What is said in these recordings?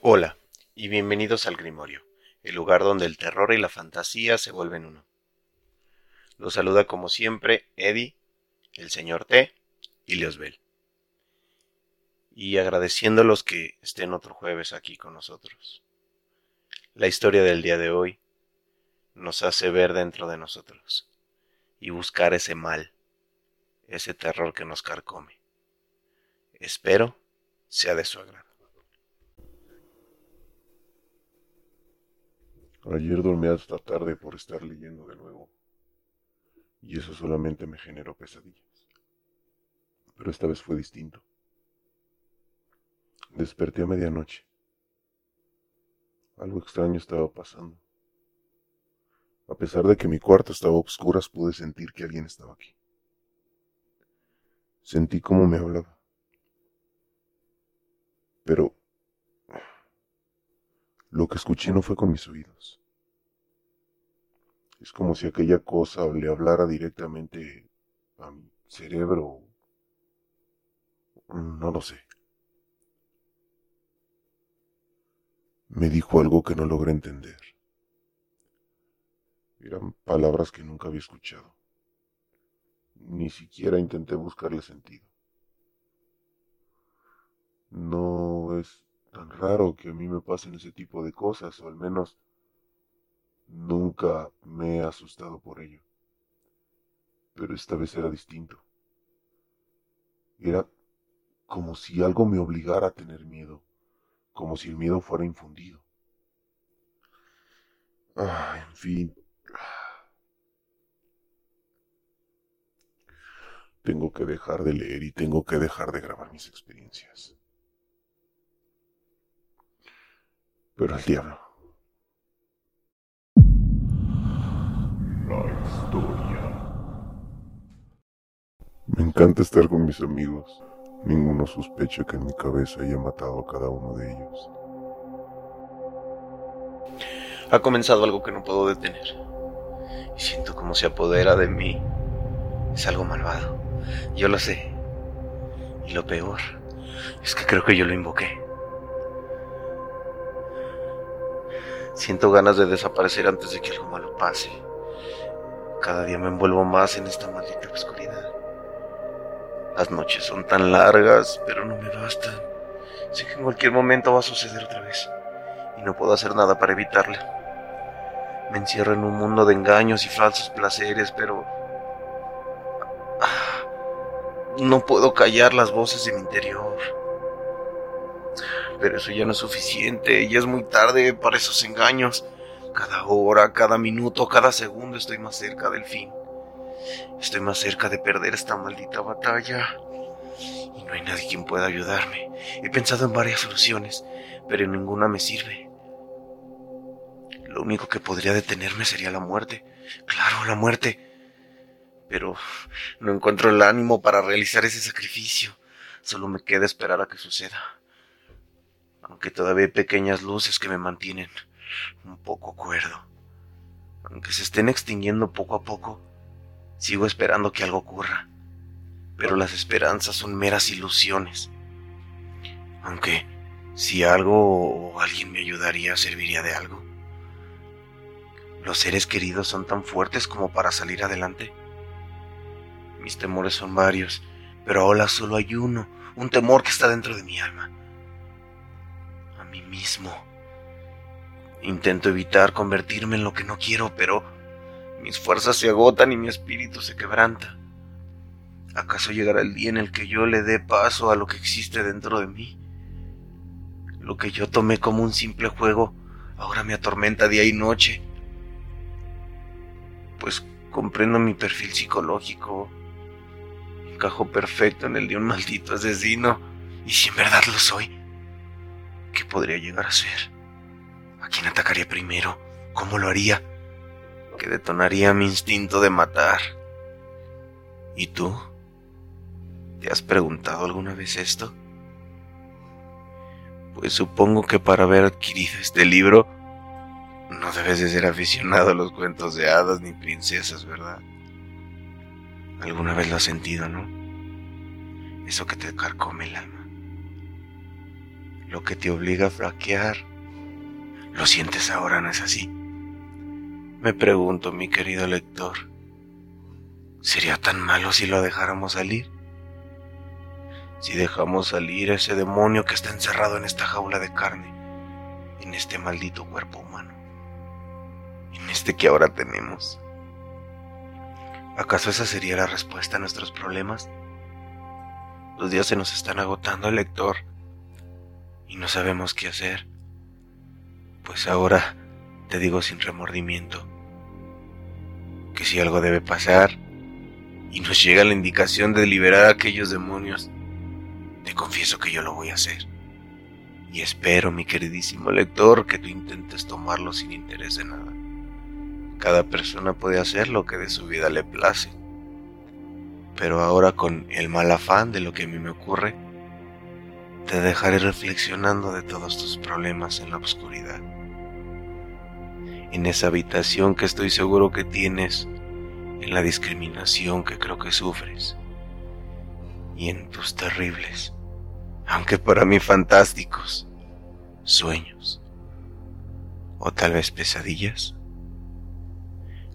Hola y bienvenidos al Grimorio, el lugar donde el terror y la fantasía se vuelven uno. Los saluda como siempre Eddie, el señor T y Leosbel. Y agradeciendo a los que estén otro jueves aquí con nosotros. La historia del día de hoy nos hace ver dentro de nosotros y buscar ese mal, ese terror que nos carcome. Espero sea de su agrado. Ayer dormí hasta tarde por estar leyendo de nuevo. Y eso solamente me generó pesadillas. Pero esta vez fue distinto. Desperté a medianoche. Algo extraño estaba pasando. A pesar de que mi cuarto estaba a oscuras, pude sentir que alguien estaba aquí. Sentí cómo me hablaba. Pero lo que escuché no fue con mis oídos. Es como si aquella cosa le hablara directamente a mi cerebro. No lo sé. Me dijo algo que no logré entender. Eran palabras que nunca había escuchado. Ni siquiera intenté buscarle sentido. No es tan raro que a mí me pasen ese tipo de cosas, o al menos nunca me he asustado por ello. Pero esta vez era distinto. Era como si algo me obligara a tener miedo, como si el miedo fuera infundido. Ah, en fin. Tengo que dejar de leer y tengo que dejar de grabar mis experiencias. Pero el diablo. La historia. Me encanta estar con mis amigos. Ninguno sospecha que en mi cabeza haya matado a cada uno de ellos. Ha comenzado algo que no puedo detener. Y siento como se apodera de mí. Es algo malvado. Yo lo sé. Y lo peor es que creo que yo lo invoqué. Siento ganas de desaparecer antes de que algo malo pase. Cada día me envuelvo más en esta maldita oscuridad. Las noches son tan largas, pero no me bastan. Sé que en cualquier momento va a suceder otra vez. Y no puedo hacer nada para evitarla. Me encierro en un mundo de engaños y falsos placeres, pero... Ah, no puedo callar las voces de mi interior. Pero eso ya no es suficiente, ya es muy tarde para esos engaños. Cada hora, cada minuto, cada segundo estoy más cerca del fin. Estoy más cerca de perder esta maldita batalla. Y no hay nadie quien pueda ayudarme. He pensado en varias soluciones, pero ninguna me sirve. Lo único que podría detenerme sería la muerte. Claro, la muerte. Pero no encuentro el ánimo para realizar ese sacrificio. Solo me queda esperar a que suceda aunque todavía hay pequeñas luces que me mantienen un poco cuerdo. Aunque se estén extinguiendo poco a poco, sigo esperando que algo ocurra. Pero las esperanzas son meras ilusiones. Aunque si algo o alguien me ayudaría, serviría de algo. Los seres queridos son tan fuertes como para salir adelante. Mis temores son varios, pero ahora solo hay uno, un temor que está dentro de mi alma mí mismo. Intento evitar convertirme en lo que no quiero, pero mis fuerzas se agotan y mi espíritu se quebranta. ¿Acaso llegará el día en el que yo le dé paso a lo que existe dentro de mí? Lo que yo tomé como un simple juego ahora me atormenta día y noche. Pues comprendo mi perfil psicológico. Encajo perfecto en el de un maldito asesino. Y si en verdad lo soy, ¿Qué podría llegar a ser? ¿A quién atacaría primero? ¿Cómo lo haría? ¿Qué detonaría mi instinto de matar? ¿Y tú? ¿Te has preguntado alguna vez esto? Pues supongo que para haber adquirido este libro no debes de ser aficionado a los cuentos de hadas ni princesas, ¿verdad? Alguna vez lo has sentido, ¿no? Eso que te carcome el alma lo que te obliga a fraquear. Lo sientes ahora, ¿no es así? Me pregunto, mi querido lector, ¿sería tan malo si lo dejáramos salir? Si dejamos salir a ese demonio que está encerrado en esta jaula de carne, en este maldito cuerpo humano, en este que ahora tenemos. ¿Acaso esa sería la respuesta a nuestros problemas? Los días se nos están agotando, lector, y no sabemos qué hacer. Pues ahora te digo sin remordimiento que si algo debe pasar y nos llega la indicación de liberar a aquellos demonios, te confieso que yo lo voy a hacer. Y espero, mi queridísimo lector, que tú intentes tomarlo sin interés de nada. Cada persona puede hacer lo que de su vida le place pero ahora con el mal afán de lo que a mí me ocurre, te dejaré reflexionando de todos tus problemas en la oscuridad. En esa habitación que estoy seguro que tienes, en la discriminación que creo que sufres, y en tus terribles, aunque para mí fantásticos, sueños, o tal vez pesadillas,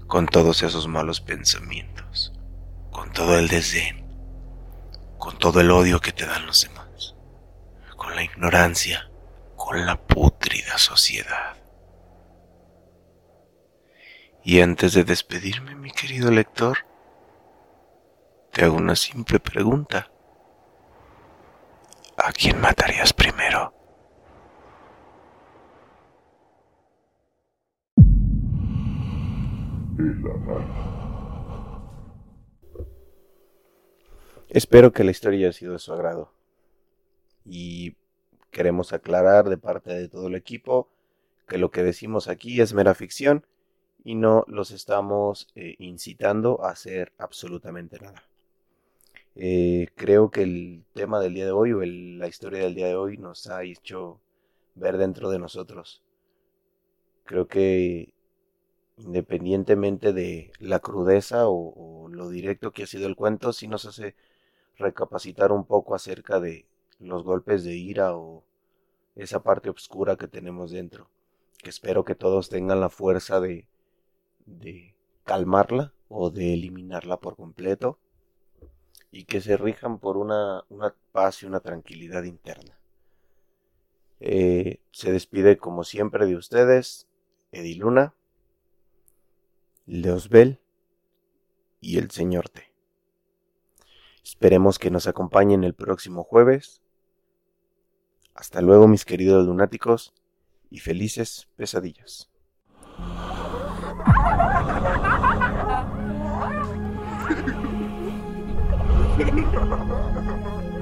con todos esos malos pensamientos con todo el desdén, con todo el odio que te dan los demás, la ignorancia, con la pútrida sociedad. Y antes de despedirme, mi querido lector, te hago una simple pregunta. ¿A quién matarías primero? Espero que la historia haya sido de su agrado. Y queremos aclarar de parte de todo el equipo que lo que decimos aquí es mera ficción y no los estamos eh, incitando a hacer absolutamente nada. Eh, creo que el tema del día de hoy o la historia del día de hoy nos ha hecho ver dentro de nosotros. Creo que independientemente de la crudeza o, o lo directo que ha sido el cuento, sí nos hace recapacitar un poco acerca de los golpes de ira o esa parte oscura que tenemos dentro, que espero que todos tengan la fuerza de, de calmarla o de eliminarla por completo y que se rijan por una, una paz y una tranquilidad interna. Eh, se despide como siempre de ustedes, Ediluna, Leosbel y el Señor T. Esperemos que nos acompañen el próximo jueves. Hasta luego mis queridos lunáticos y felices pesadillas.